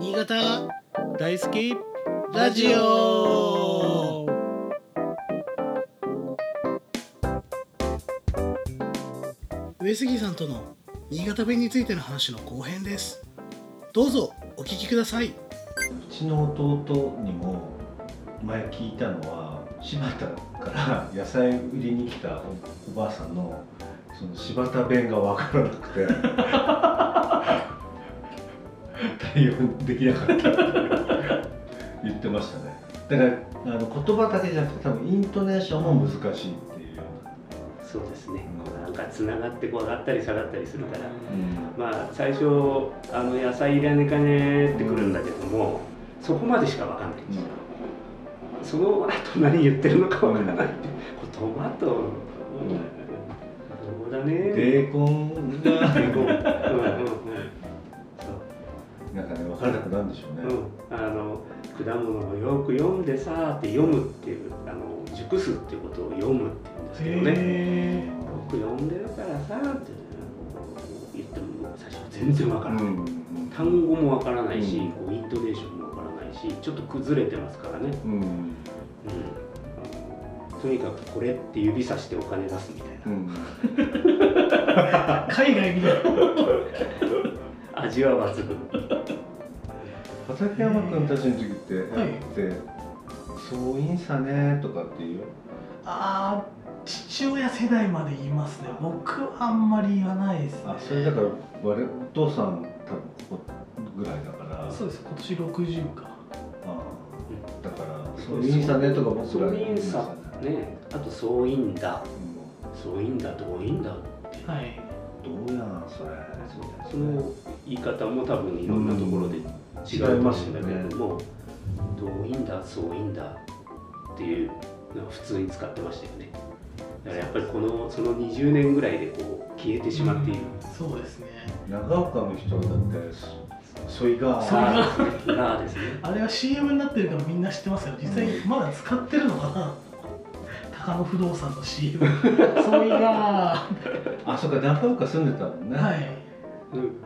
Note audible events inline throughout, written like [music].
新潟大好きラジオ。上杉さんとの新潟弁についての話の後編です。どうぞお聞きください。うちの弟にも前聞いたのは柴田から野菜売りに来たおおばあさんのその柴田弁が分からなくて。対応できなかったって言ってましたね。だからあの言葉だけじゃなくて多分イントネーションも難しいっていう。よそうですね。うんなんかつながってこう上がったり下がったりするから、うな、まあ最初あの野菜いらねかねってくるんだけども、そこまでしかわかんないんですよ、その後何言ってるのかわからないって、トマト、うん、そうだねベーコンが。うんうんうんなんかね分からなくなるんでしょうね、そう、うん、あの果物をよく読んでさって読むっていうあの熟すっていうことを読むっていうんですけどね。へよく読んでるからさって言っても最初全然わからない、うん単語もわからないし、うん。こうイントネーションもわからないしちょっと崩れてますからね、うんうん、とにかくこれって指さしてお金出すみたいな、うん。ー [laughs] [laughs] 海外みたいな味は抜群。畠山君たちの時って、はい。ってそういんさねとかっていう？あー父親世代まで言いますね。僕はあんまり言わないですね。あそれだから我々お父さん多分ここぐらいだから。そうです。今年60か。ああだからそういんさねとか僕そらういんさねあとそういんだ。うそういんだどういんだはい。んどうやんそれその言い方も多分いろんなところで違うと思うんだけれども、どういいんだそういいんだっていうのは普通に使ってましたよね。だからやっぱりこのその20年ぐらいでこう消えてしまっている、そうですね。長岡の人だってそそいがそいがあーがですね。[laughs] あれは CM になってるからみんな知ってますけど実際まだ使ってるのかな高野不動産の CM そういが。あそっか長岡住んでたもんね、はい。うん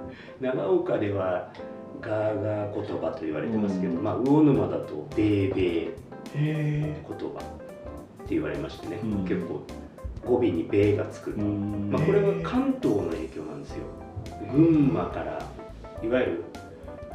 長岡ではガーガー言葉と言われてますけど、うん。まあ魚沼だとベーベー言葉って言われましてね、うん。結構語尾に「ベー」がつく、うん。まあ、これは関東の影響なんですよ。群馬からいわゆる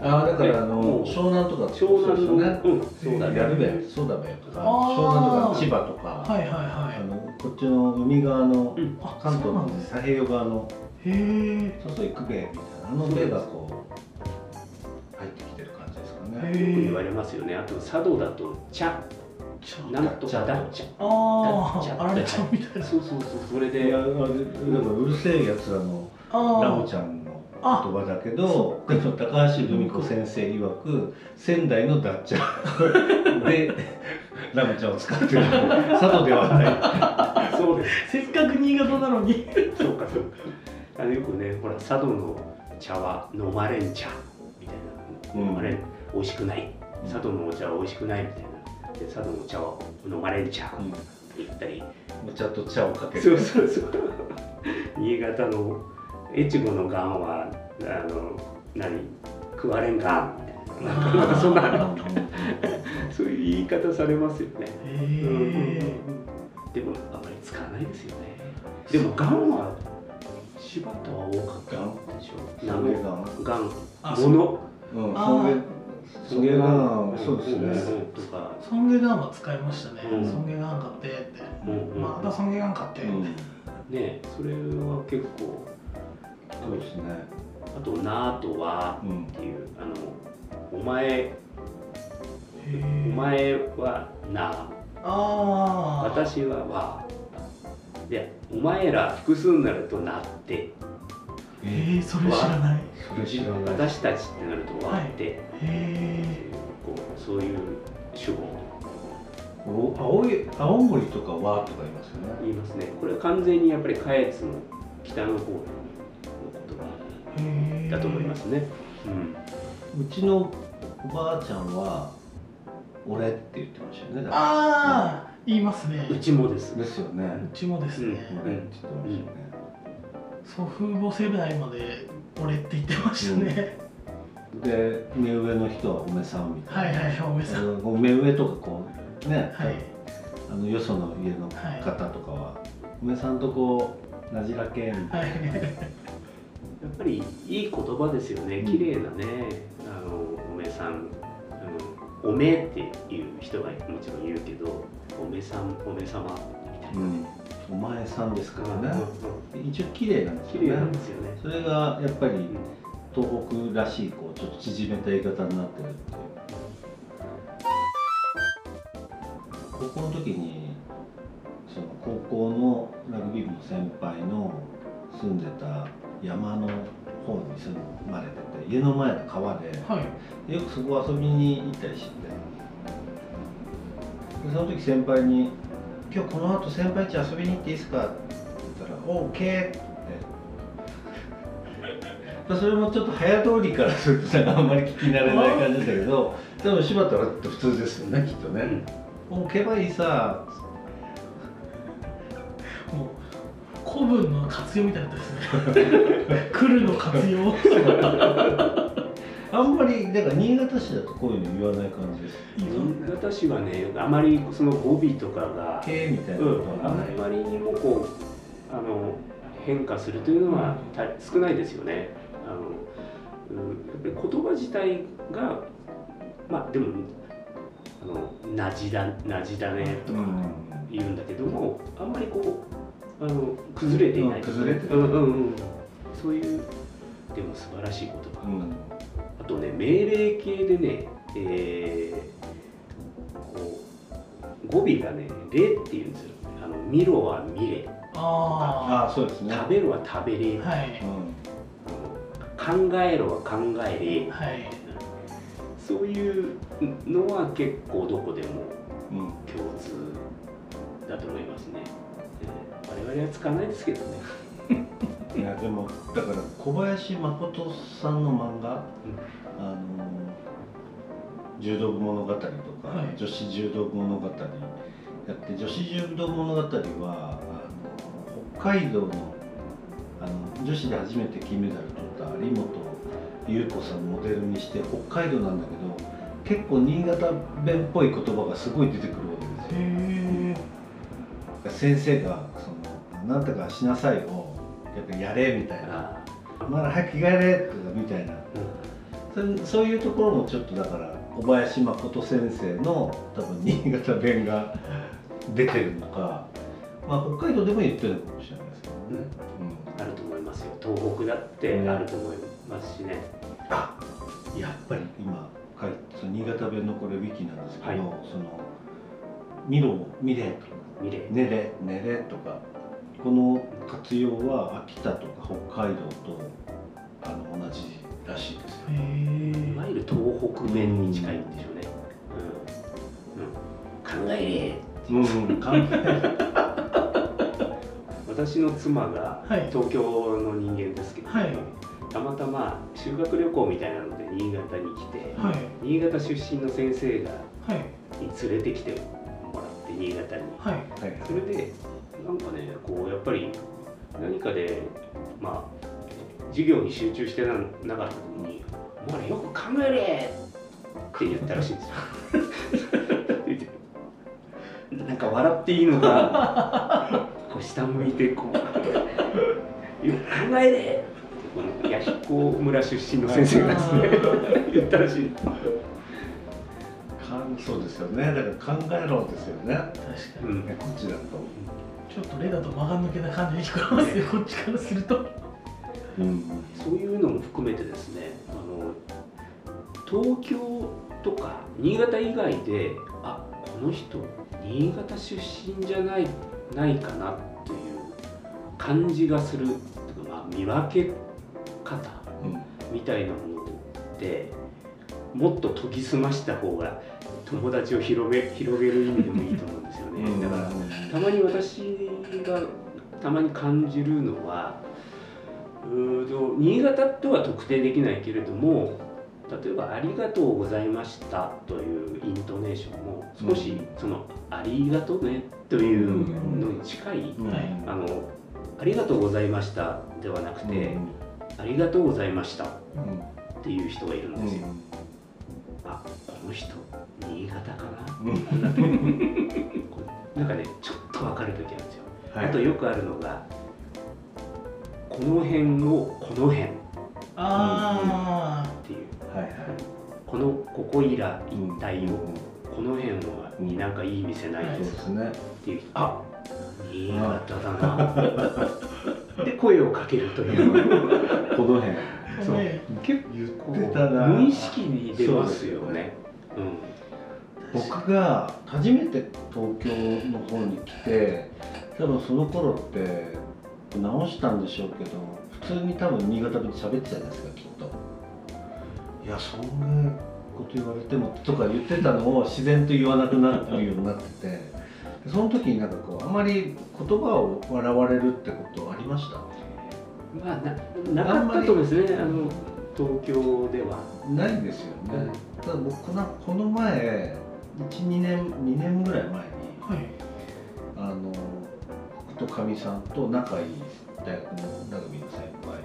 ああだからあの湘南とか湘南の、そうですよね。うんそうだね。やるべそうだべとか湘南とか千葉とか、はいはいあはい。のこっちの海側の、関東の太平洋側のへえそうそう行くべみたいなあのべがこう入ってきてる感じですかね。へよく言われますよね。あと佐渡だと茶。なんとかだっちゃあだっちゃああられちゃうみたいな。そうそうそう。それいでやあれだからうるせえやつらのあラムちゃんの言葉だけどでも高橋留美子先生曰く仙台のダッチャ [laughs] でラムちゃんを使ってる。佐渡ではない。そうです。せっかく新潟なのに。そうかそうか。あのよくねほら佐渡の茶は飲まれん茶。みたいな、うん。飲まれん。美味しくない。佐渡のお茶は美味しくない。みたいな。で佐渡のお茶は飲まれん茶。って言ったり、お茶と茶をかけて。そうそうそう。新潟の越後のがんはあの何？食われんがんみたいな。なんかなんかそんなそういう言い方されますよね、でもあまり使わないですよね。でもがんは柴田は多かったでしょ？それががん？あものうんあそれーそれがそうですね。とかソンゲガンは使いましたね、うん。ソンゲガン買ってって、うんうんまたソンゲガン買って、うん。ねそれは結構そうですね。あと「な」と「は」うんっていうあのお前お前はなああ私ははでお前ら複数になるとなって。へえそれ知らない。それ知らない。私たちってなるとわって、へえこうそういう主語お青い青森とかはとか言いますよね。言いますね。これは完全にやっぱり下越の北の方だと思いますね、うん。うちのおばあちゃんは俺って言ってましたよね。ああ言いますね。うちもです。ですよね。うちもですね、俺って言ってましたよね。祖父母世代まで俺って言ってましたね、うで目上の人はおめさん。みたいな、はいはいおめさん。目上とかこうね、はいあのよその家の方とかは、おめさん。とこうなじらけみたいはいやっぱりいい言葉ですよね。綺麗なねあのおめさん、うん、おめっていう人がもちろん言うけどおめさんおめさま。みたいな、なね、お前さんですからうんね、一応綺麗なんですよね。綺麗なんですよね、それがやっぱりうん。東北らしいこうちょっと縮めた言い方になってるっていう。高校の時にその高校のラグビー部の先輩の住んでた山の方に住まれてて家の前の川ではい。よくそこ遊びに行ったりしてて。でその時先輩に「今日この後先輩家遊びに行っていいですか?」って言ったら「オーケー」って。[laughs] それもちょっと早通りからするとなんかあんまり聞き慣れない感じだけどでも柴田は普通ですよねきっとね「オーケーはいいさ」古文の活用みたいだったですね。[laughs] 来るの活用あんまりだから新潟市だとこういうの言わない感じです新潟市はねあまりその語尾とかが「ケー」みたいなうんことは。あない、まりにもこうあの変化するというのはた少ないですよね。あのうんやっぱり言葉自体がまあでもあのなじだなじだねとか言うんだけども、あんまりこうあの崩れていない、うん崩れてないうんうんうん、そういうでも素晴らしい言葉。うん。あとね命令形でね、えーこう語尾がね「れ」っていうんですよ。あの見ろは見れ、あああそうですね。あ食べるは食べれ、はい。あの考えろは考えれ、はい。そういうのは結構どこでもうん。うん共通だと思いますね。えー我々は使わないですけどね。[laughs] いやでもだから小林誠さんの漫画、あの柔道部物語とか、はい女子柔道部物語やって女子柔道物語はあの北海道のあの女子で初めて金メダル取った有本優子さんモデルにして北海道なんだけど結構新潟弁っぽい言葉がすごい出てくるわけですよ。先生がその「なんとかしなさい」をやっぱやれみたいな。あ「まだ早く着替えれ」とかみたいな。ーうん。そそういうところもちょっとだから小林誠先生の多分新潟弁が出てるのか、まあ、北海道でも言ってるのかもしれないですけどね。うん。あると思いますよ。東北だってあると思いますしね。あやっぱり今その新潟弁のこれウィキなんですけど、はい。その「見ろ」「見れ」とか。見れ「寝れ」「寝れ」とかこの活用は秋田とか北海道とあの同じらしいですよ。へいわゆる東北弁に近いんでしょうね。うん。うん、考えれう。ん、関係私の妻がはい。東京の人間ですけど、はい。たまたま修学旅行みたいなので新潟に来て、はい。新潟出身の先生がはい。に連れてきてもらって新潟に。はいはい。それでなんかねこうやっぱり何かでまあ授業に集中してななかった時に「お前らよく考えれ!」って言ったらしいんですよ。[laughs] なんか笑っていいのかこう下向いてこう「よく考えれ!」この弥彦村出身の先生がですね言ったらしい。そうですよねだから考えろですよね確かにうんねこっちだと、ちょっとレだと間が抜けた感じに聞こえますねこっちからすると。うん。そういうのも含めてですね。あの東京とか新潟以外であこの人新潟出身じゃないないかなという感じがするとか、まあ、見分け方うん。みたいなものってもっと研ぎ澄ました方が友達を広げ広げる意味でもいいと思うんですよね。だからたまに私がたまに感じるのはうーと新潟とは特定できないけれども例えば「ありがとうございました」というイントネーションも少しうん。その「ありがとうね」というのに近いあの「ありがとうございました」ではなくて「ありがとうございました」っていう人がいるんですよ、の人新潟かな？なんかねちょっと分かる時あるんですよ、はい。あとよくあるのがこの辺をこの辺っあていう。はいはい。このここいら一帯を、うん。この辺はになんかいい店ないですすね。っていう人。あ。新潟だな。[laughs] で声をかけるという。この辺。あそう。ね結言構ってたな。無意識に出ますよね僕が初めて東京の方に来て多分その頃って直したんでしょうけど普通に多分新潟弁で喋ってたじゃないですかきっと。いやそんなこと言われてもとか言ってたのを自然と言わなくなるようになっててでその時になんかこうあまり言葉を笑われるってことありました？うんまあななかったと思うんですねあの東京では。ないですよね、ただ僕このこの前12年2年ぐらい前にはい。あの僕とかみさんと仲いい大学のラグビーの先輩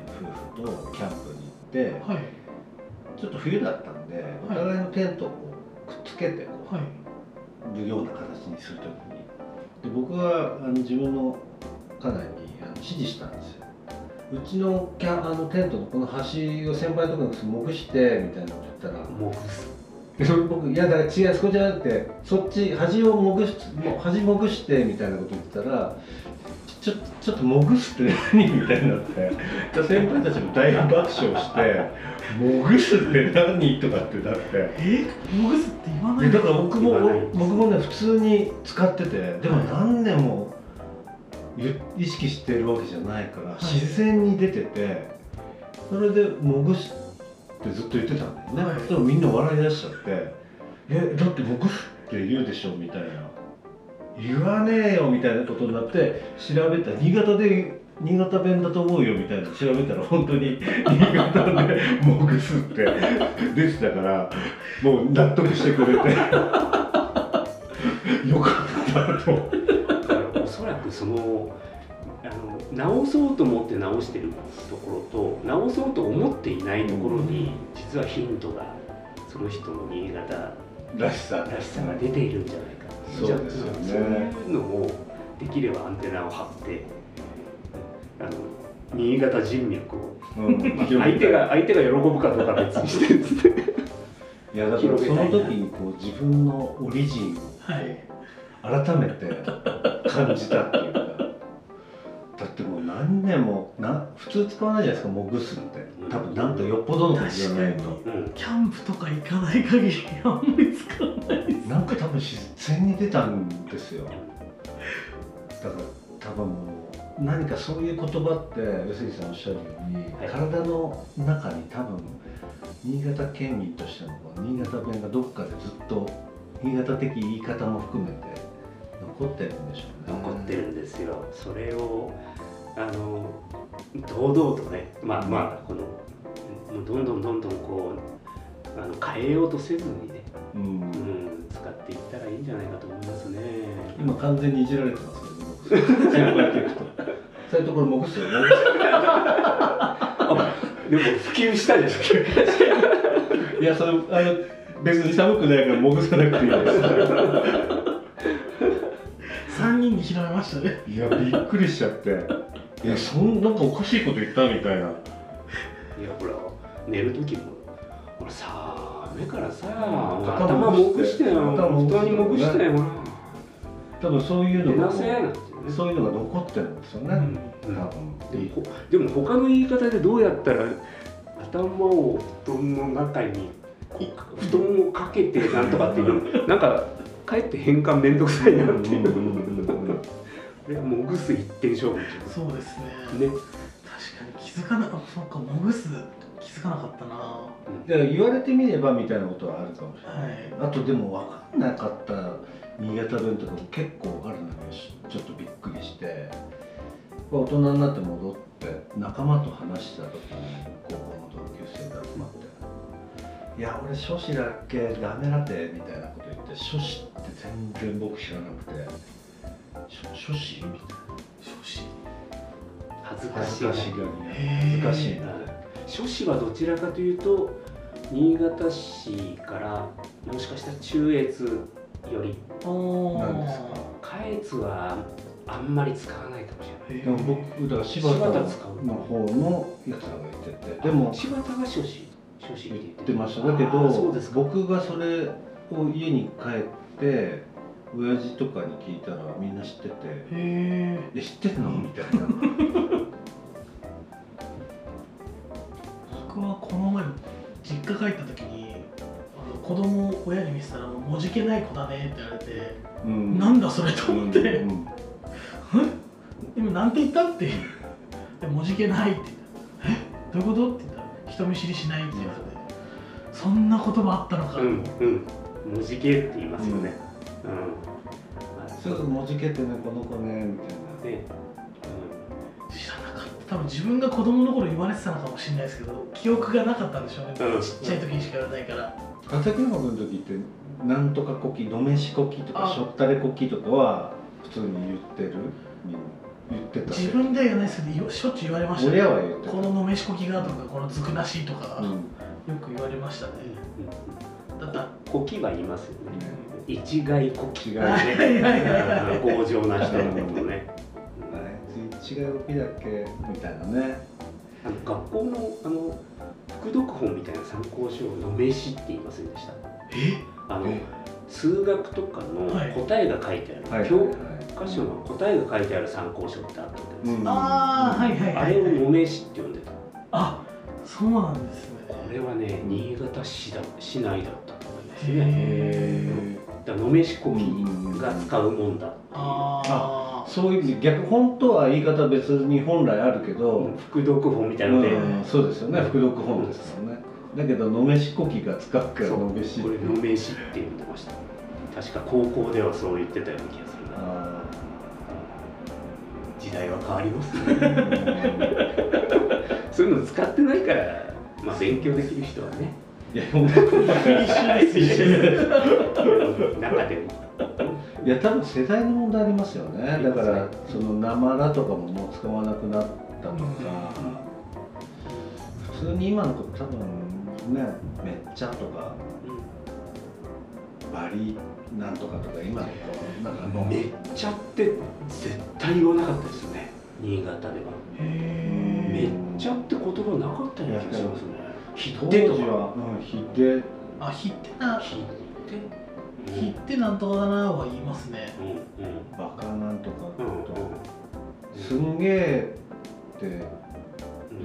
夫婦とキャンプに行ってはい。ちょっと冬だったんでお互いのテントをくっつけてこはい。うるような形にするときに。で僕はあの自分の家内にあの指示したんですようちのキャあのテントのこの端を先輩のところにもぐしてみたいなこと言ったらもうすでそれ僕いやだから違うそこじゃなくてそっち端をもぐし端もぐしてみたいなこと言ってたらちょちょっともぐすって何みたいになってで先輩たちも大爆笑して「もぐすって何?」とかってなってえモグスって言わないでだから僕も僕もね普通に使っててでも何年もゆ意識してるわけじゃないから、い。自然に出ててそれで「もぐす」ってずっと言ってたんだよね、はい。でもみんな笑い出しちゃって「えだってもぐすって言うでしょ」みたいな「言わねえよ」みたいなことになって調べた。ら新潟で新潟弁だと思うよみたいな。調べたら本当に新潟で「[laughs] もぐす」って出てたからもう納得してくれて。[laughs] よかったとそのあの直そうと思って直してるところと直そうと思っていないところに実はヒントがその人の新潟らしさ。らしさが出ているんじゃないか。そうですよね。じゃあそういうのをできればアンテナを張ってあの新潟人脈を、うん。まあ相手が相手が喜ぶかどうかは別にして。ですねいやだからその時にこう自分のオリジンをはい。改めて感じたっていうか。だってもう何年もな普通使わないじゃないですかもぐすって。多分なんかよっぽどのことじゃないと。うん。キャンプとか行かない限りあんまり使わない。ですなんか多分自然に出たんですよ。だから多分もう何かそういう言葉って上杉さんおっしゃるように、はい。体の中に多分新潟県民としての新潟弁がどっかでずっと新潟的言い方も含めて残ってるんでしょうね。残ってるんですよ。それをあの堂々とねまあまあこのもうどんどんどんどんこうあの変えようとせずにね、うん。うん、使っていったらいいんじゃないかと思いますね。今完全にいじられてますけど僕先輩っていくとそういうところもぐすよもぐすでも普及したじゃないいやそれあの別に寒くないからもぐさなくていいで3人に広めましたね。すいやびっくりしちゃって。いやそんなんかおかしいこと言ったみたいな。いやほら寝る時もほら寒いからさ頭頭もぐしてよ。頭もぐして布団にもぐしてよ。多分そういう寝のがそういうのが残ってるんですよね、うん。多分。でもほでも他の言い方でどうやったら頭を布団の中に [laughs] 布団をかけてなんとかっていうのなんかかえって変換めんどくさいなっていう。もぐす一点勝負そうですね。ね。確かに気づかなかったそうかモグス気づかなかったな。はだから言われてみればみたいなことはあるかもしれない、い。あとでも分かんなかった新潟弁とかも結構あるのよ。ちょっとびっくりして。大人になって戻って仲間と話した時に高校の同級生で集まって「いや俺書士だっけダメだって」みたいなこと言って書士って全然僕知らなくて「書書士?」みたい少子恥ずなかしい。恥ずかし恥ずかしいな。書士はどちらかというと新潟市からもしかしたら中越より。なんですか。下越はあんまり使わないかもしれない。僕だから柴田の方のやつらが言って。てでも柴田が少子少子って言言ってました。だけど僕がそれを家に帰って親父とかに聞いたらみんな知っててへえ「え知ってんの?」みたいな。僕はこの前実家帰った時に子供を親に見せたらもうもじけない子だねって言われて、うん。なんだそれと思って、うんうん今なんて言った？ってでもじけないってえ？どういうこと？って人見知りしないって言われてそんな言葉あったのか、うんうん。文字系って言いますよね。うん、まあすぐもじけてねこの子ねみたいな。ね。知らなかった。多分自分が子供の頃言われてたのかもしれないですけど記憶がなかったんでしょうね、うん。ちっちゃい時にしか言われないから、竹山君の時ってなんとかこきのめしこきとかあしょったれこきとかは普通に言ってるみんな言ってた。自分では言わないですけどよしょっちゅう言われましたね。親は言ってた。こののめしこきがとかこのずくなしとか、うん。よく言われましたね。だってこきは言いますよね。一概こき違うね強情な人のことね。あいつ違うこきだっけ？みたいなね。あの学校のあの副読本みたいな参考書をのめしって言いませんでした？え？あのえ数学とかのはい。答えが書いてある、はい。教科書の答えが書いてある参考書ってあったんですよ、うん。ああはいはいあはい。れをのめしって呼んでた。あそうなんですね。これはね新潟市だ市内だったと思います。ねへだからのめしこきが使うもんだああそういう意味で逆本当は言い方別に本来あるけど、副読本みたいなので、うんそうですよね。副読本ですもんね。だけどのめしこきが使うからのめしこれのめしって呼んでました。確か高校ではそう言ってたような気がするな。あ時代は変わります [laughs] そういうの使ってないから、まあ、勉強できる人はね。いや僕ばっかり一緒です一緒です中でもいや多分世代の問題ありますよね。だからそのなまらとかももう使わなくなったとか、普通に今の子多分ねめっちゃとかバリなんとかとか今の子なんかもうめっちゃって絶対言わなかったですよね。新潟では。へめっえちゃって言葉なかったような気がしますね。ひ当ってとか。時は、うん、ひであひってな。ひって？ひってなんとかだなは言いますね。うんうん。バカなんとかうんと、すんげえってうん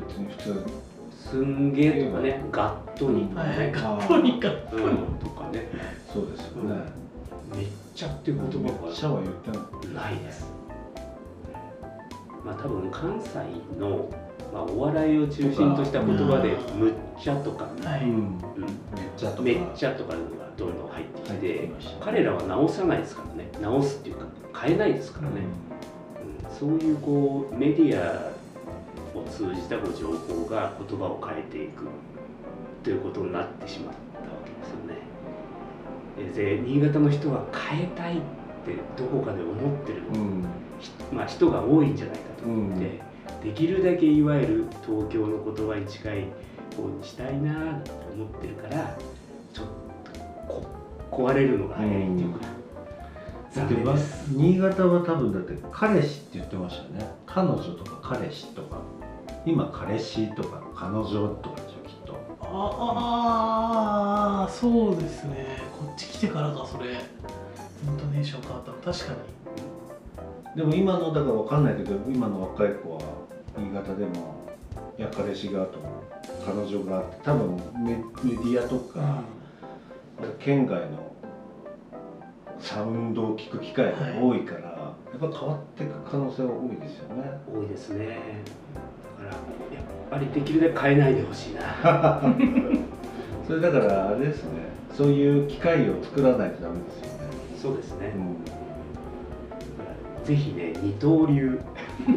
別に普通すんげえとかねガットにとかはいはいねガッポニカうん。とかね。そうですよね、めっちゃって言めっ葉ちゃは言ってない。です。まあ多分関西の、まあ、お笑いを中心とした言葉でむっちゃとか、はい、うん。うん。めっちゃとか。めっちゃとかいうのがどんどん入ってき入って彼らは直さないですからね。直すっていうか変えないですからね、うん。そういうこうメディアを通じたこう情報が言葉を変えていくということになってしまったわけですよね。えで新潟の人は変えたいってどこかで思ってる、うん。ひまあ、人が多いんじゃないかと思って、できるだけいわゆる東京の言葉に近い方にしたいなと思ってるからちょっとこ壊れるのが早いっていうか、残でま念です。新潟は多分だって彼氏って言ってましたよね。彼女とか彼氏とか今彼氏とか彼女とかでしょきっと。ああそうですね。こっち来てからかそれ。イントネーション変わったの。確かに。でも今のだからわかんないけど今の若い子は新潟でもいや彼氏がとか彼女がって多分メメディアとか、県外のサウンドを聞く機会が多いから、やっぱ変わっていく可能性は多いですよね。多いですねぱりできるだけ変えないでほしいな。[laughs] それだからあれですね。そういう機会を作らないとダメですよね。そうですね、うん。ぜひね二刀流。うん。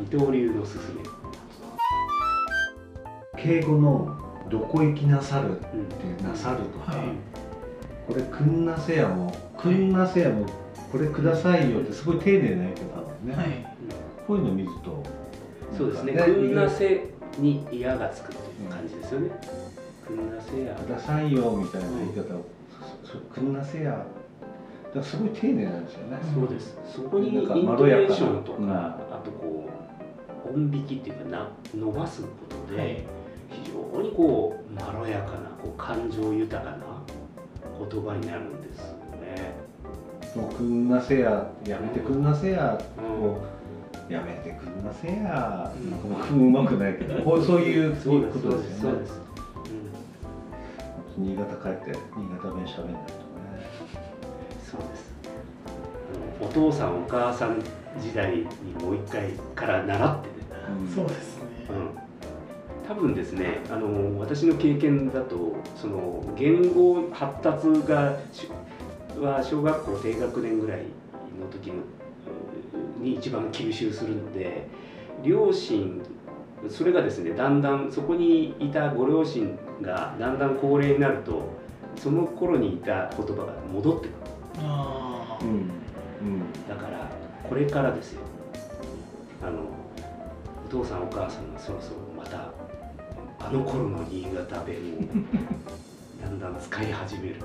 二刀流のすすめ。敬語の「どこ行きなさる」っうんて「なさる」とか、はいこれくんなせやもくんなせやもこれくださいよってすごい丁寧な言い方なんね、はいこういうの見るとそうですね「なんかくんなせ」に嫌がつくっていう感じですよね。くんなせや。くださいよみたいな言い方を、そそくんなせや。だすごい丁寧なんですよね、そうです。そこにインなんかトネまろやかなーションとか、うん。あとこう音引きっていうかな伸ばすことで、はい。非常にこうまろやかなこう感情豊かな言葉になるんですよね。もうくんなせややめてくんなせやうん。をやめてくんなせや、うん。なんか僕もうまくないけど [laughs] こうそういうそうですことですよね。そうです。新潟帰って新潟弁しゃべんないとね。そうです。うんお父さんお母さん時代にもう一回から習ってね。そうですね、うん、多分ですねあの私の経験だとその言語発達がしは小学校低学年ぐらいの時のうんに一番吸収するので両親それがですねだんだんそこにいたご両親がだんだん高齢になるとその頃にいた言葉が戻ってくる。ああ、うんうん。だからこれからですよ。あのお父さんお母さんがそろそろまたあの頃の新潟弁を [laughs] だんだん使い始める。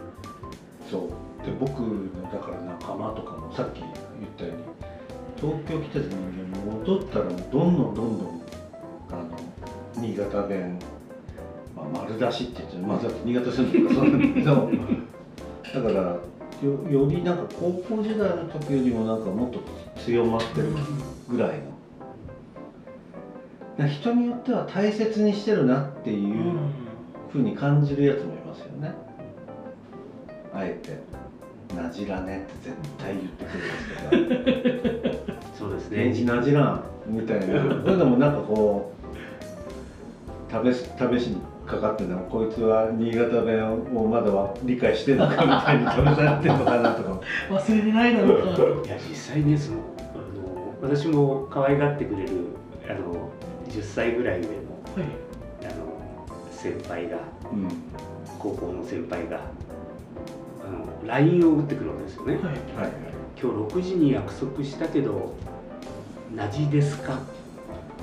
そう。で僕のだから仲間とかもさっき言ったように東京来てた人間も戻ったらどんどんどんどんあの新潟弁、まあ、丸出しって言ってまあだって新潟住んでるからそうなんだけどだからよよりなんか高校時代の時よりもなんかもっと強まってるぐらいの。人によっては大切にしてるなっていううんふうに感じるやつもいますよね。あえて「なじらね」って絶対言ってくるんですけど「[laughs] そうです返事ねなじらん」みたいな。そ [laughs] れでもなんかこう食べし食べしにかかってるのこいつは新潟弁をまだは理解してるのかみたいに試されてるのかなとか。[laughs] 忘れてないだろうか。いや実際ねそのあの私も可愛がってくれるあの10歳ぐらい上のはい。あの先輩がうん。高校の先輩があの LINE を打ってくるわけですよね、はいはい今日6時に約束したけど「なじですか?」っ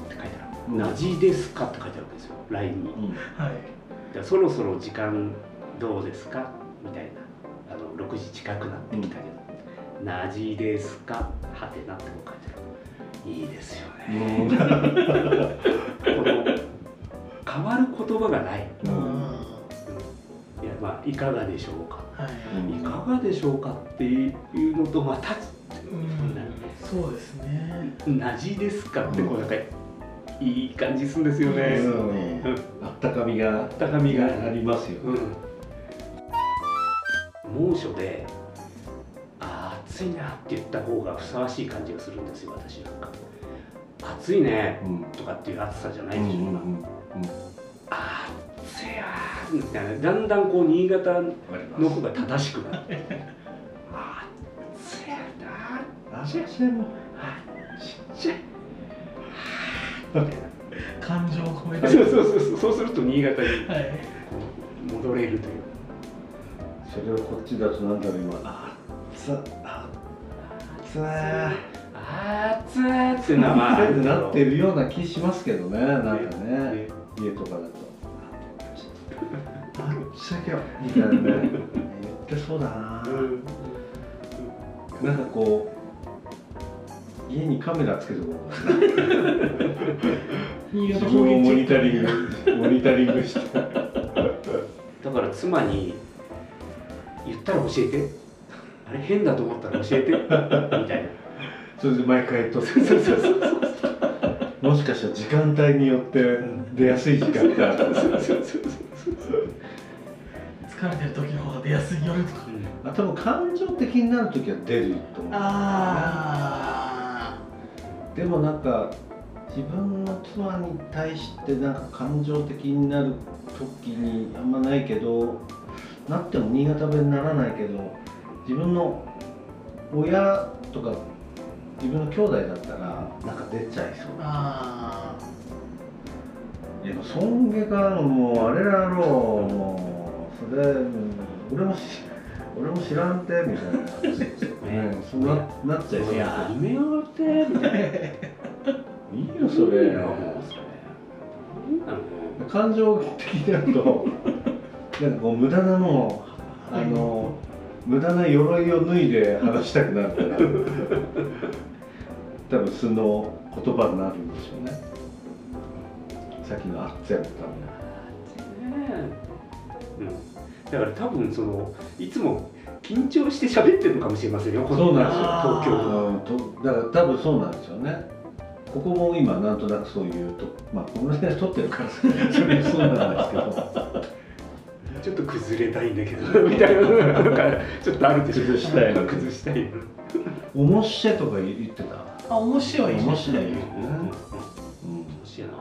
て書いてある「うんなじですか?」って書いてあるわけですよ LINE に。うん。はい。でそろそろ時間どうですか？みたいな。あの6時近くなってきたけど「なじですか?」はてなってこう書いてある。いいですよね、[laughs] この変わる言葉がない、うんうんいやまあいかがでしょうか。はい。うんいかがでしょうかっていうのとまたうん。そうですね。なじですかってこうなんかいい感じするんですよね。うんね。うん。あったかみが高みがありますよね、うん。猛暑であー暑いなって言った方がふさわしい感じがするんですよ私なんか。暑いねうん。とかっていう暑さじゃないうんでしょ、今。うんあー暑いわーみたいなだんだんこう新潟の方が正しくなって [laughs] あー暑いな。あそれもあちっちゃい。はーみたいな。感情を込めてそうそうそうそう。そうすると新潟に戻れるという。それをこっちだとなんだろう今あつあつーあーつーっ。てなっ。てるような気しますけどねなんかねね家とかだとあっちゃけよみたいなね。言ってそうだな、うん。なんかこう家にカメラつけておこうかな。新 [laughs] 潟自分をモニタリンググモニタリングして。[laughs] だから妻に言ったら教えて。あれ変だと思ったら教えて。みたいな。[laughs] それで毎回撮ってもしかしたら時間帯によって出やすい時間帯ある。疲れてる時の方が出やすい夜とか。あ多分感情的になる時は出ると思う。あでもなんか自分の妻に対してなんか感情的になる時にあんまないけどなっても新潟弁にならないけど自分の親とか自分の兄弟だったらなんか出ちゃいそう。ー。あいや尊敬がもうあれだろうもうそれうん俺もし俺も知らんてみたいな、ね、そうななっちゃいそう。いややめようってみたいな。いいよそれ。いよもうそれ。なんなの感情的だとなんかこう無駄なもうあの無駄な鎧を脱いで話したくなるから多分素の言葉になるんでしょうね。さっきの「あっつやったうん、だから多分そのいつも緊張して喋ってるのかもしれませんよ。そうなんですよ。東京うんとだから多分そうなんですよね。ここも今なんとなくそういうとまあこの辺撮ってるから。それそうなんですけど。ちょっと崩れたいんだけどみたいななんかちょっとあるでしょ崩したいの。崩したいの「おもっしゃ」とか言ってた？あ面白い面白いよね。うん。うん。うん。うん。面白いな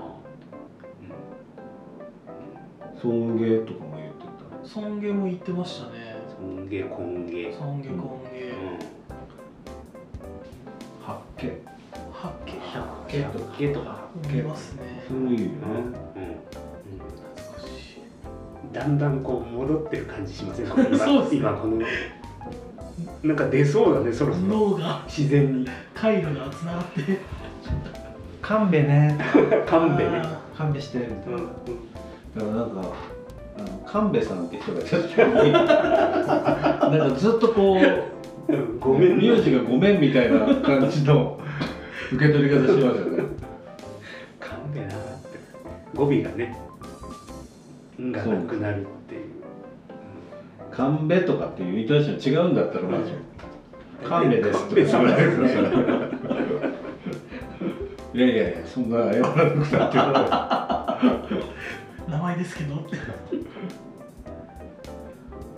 尊敬とかも言って尊敬も言ってましたね尊敬尊敬尊敬うん。尊敬た八景八景百景とか八景とか見ますねそういうよねうん。うん。うん。懐かしいだん。だん。こう戻ってる感じしません。今そうですね今このなん。か出そうだねそろそろ脳が自然に回路がつながって。勘弁ね。[laughs] 勘弁ね。あ勘弁してみたいな。うんうん。だからなんかあの神戸さんって人がいた時に [laughs] なんかずっとこううんごめん名字がごめんみたいな感じの受け取り方しますよね。勘弁なって。語尾がね「ん」がなくなるっていう。神戸とかっていうイントネーション違うんだったらまず。うん神戸です。とか言わないでくださいやいやいやそんな謝らなくた。って名前ですけどって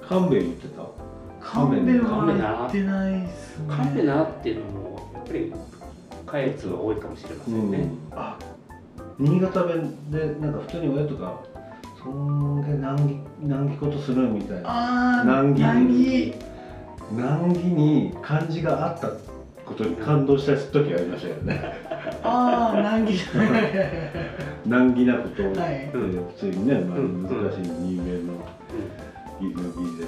神戸言ってた。勘弁は言ってないっすね勘弁なっていうのもやっぱり下越は多いかもしれませんね、うんあ新潟弁でなんか普通に親とかそんげ難儀難儀ことするみた。いなああ難儀難儀に漢字があったことに感動した時ありましたよね。ああ難儀。難儀なこと。を、はい。えー普通にね、まあ、うん難しい人間のうん義の義で、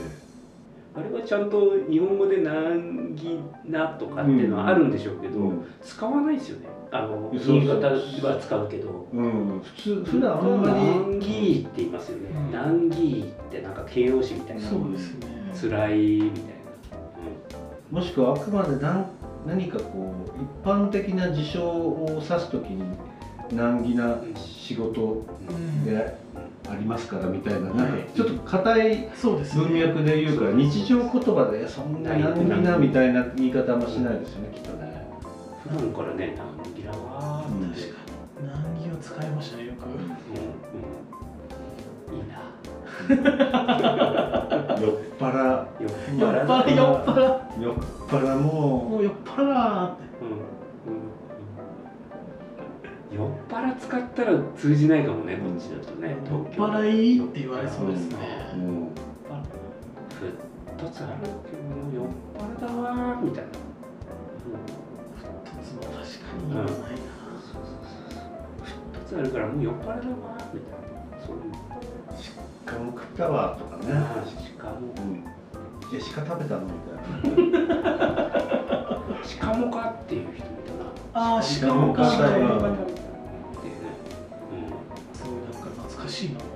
あれはちゃんと日本語で「難儀な」とかっていうのはあるんでしょうけど、うん。使わないですよね。あの新潟は使うけど。うん、普通普段あんまり難儀って言いますよね、うん。難儀ってなんか形容詞みたいなそうですね。辛いみたいな、もしくはあくまで何何かこう一般的な事象を指す時に難儀な仕事うんでありますからみたいななん。かはいちょっと硬いそうですね。文脈で言うから日常言葉でそんな難儀なみたいな言い方もしないですよねきっとね。うん、普段からね難儀だわ確かに。難儀を使いましたねよく [laughs] うんうん、いいな酔っ払酔っ酔っ払い酔っ払酔っ払ももう酔っ払ってうん。うん。酔っ払使ったら通じないかもねこっちだとね酔っ払いって言われそうですね。ふっとつあるけどもう酔っ払だわーみたいな、一つも確かに言わないな、ふっとつあるからもう酔っ払だわーみたいな鹿も食ったわとかね。しかもうん。え鹿食べたのみたいな。[laughs] しかもかっていう人もいたな。ああしか。もかしかもかうんっていうねすごいなんか懐かしいななんか。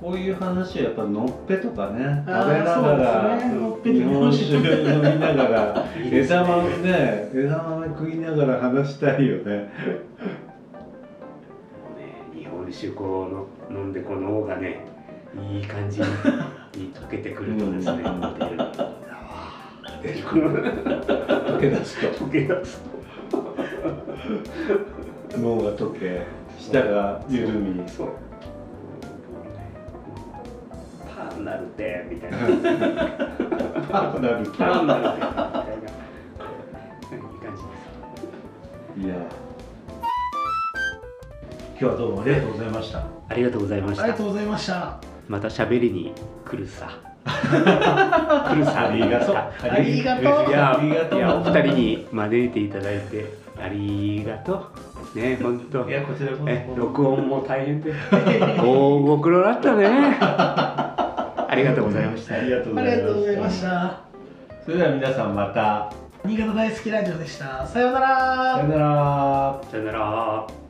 こういう話はやっぱのっぺとかね食べながら、ね。のっぺと日本酒飲みながら [laughs] ね。枝豆ね枝豆食いながら話したいよね。もうね日本酒こうの飲んでこの脳がねいい感じにに [laughs] 溶けてくるとですね、うん。出る出てくる。溶け出すと。溶け出す脳が溶け舌が緩み。とそう。パーになるってみたいなパートナルパーになるってみたいな。いい感じですいや今日はどうもありがとうございました。ありがとうございました。ありがとうございました。また喋りに来るさ。[laughs] 来るさありがとうありがとう。いやいやお二人に招いていただいてありがとう。ね本当。いやこちらこそ。え録音も大変で。大ご苦労だったね。ありがとうございました。ありがとうごあざいました。それでは皆さんまた。新潟大好きラジオでした。さようなさらよなら。さよなら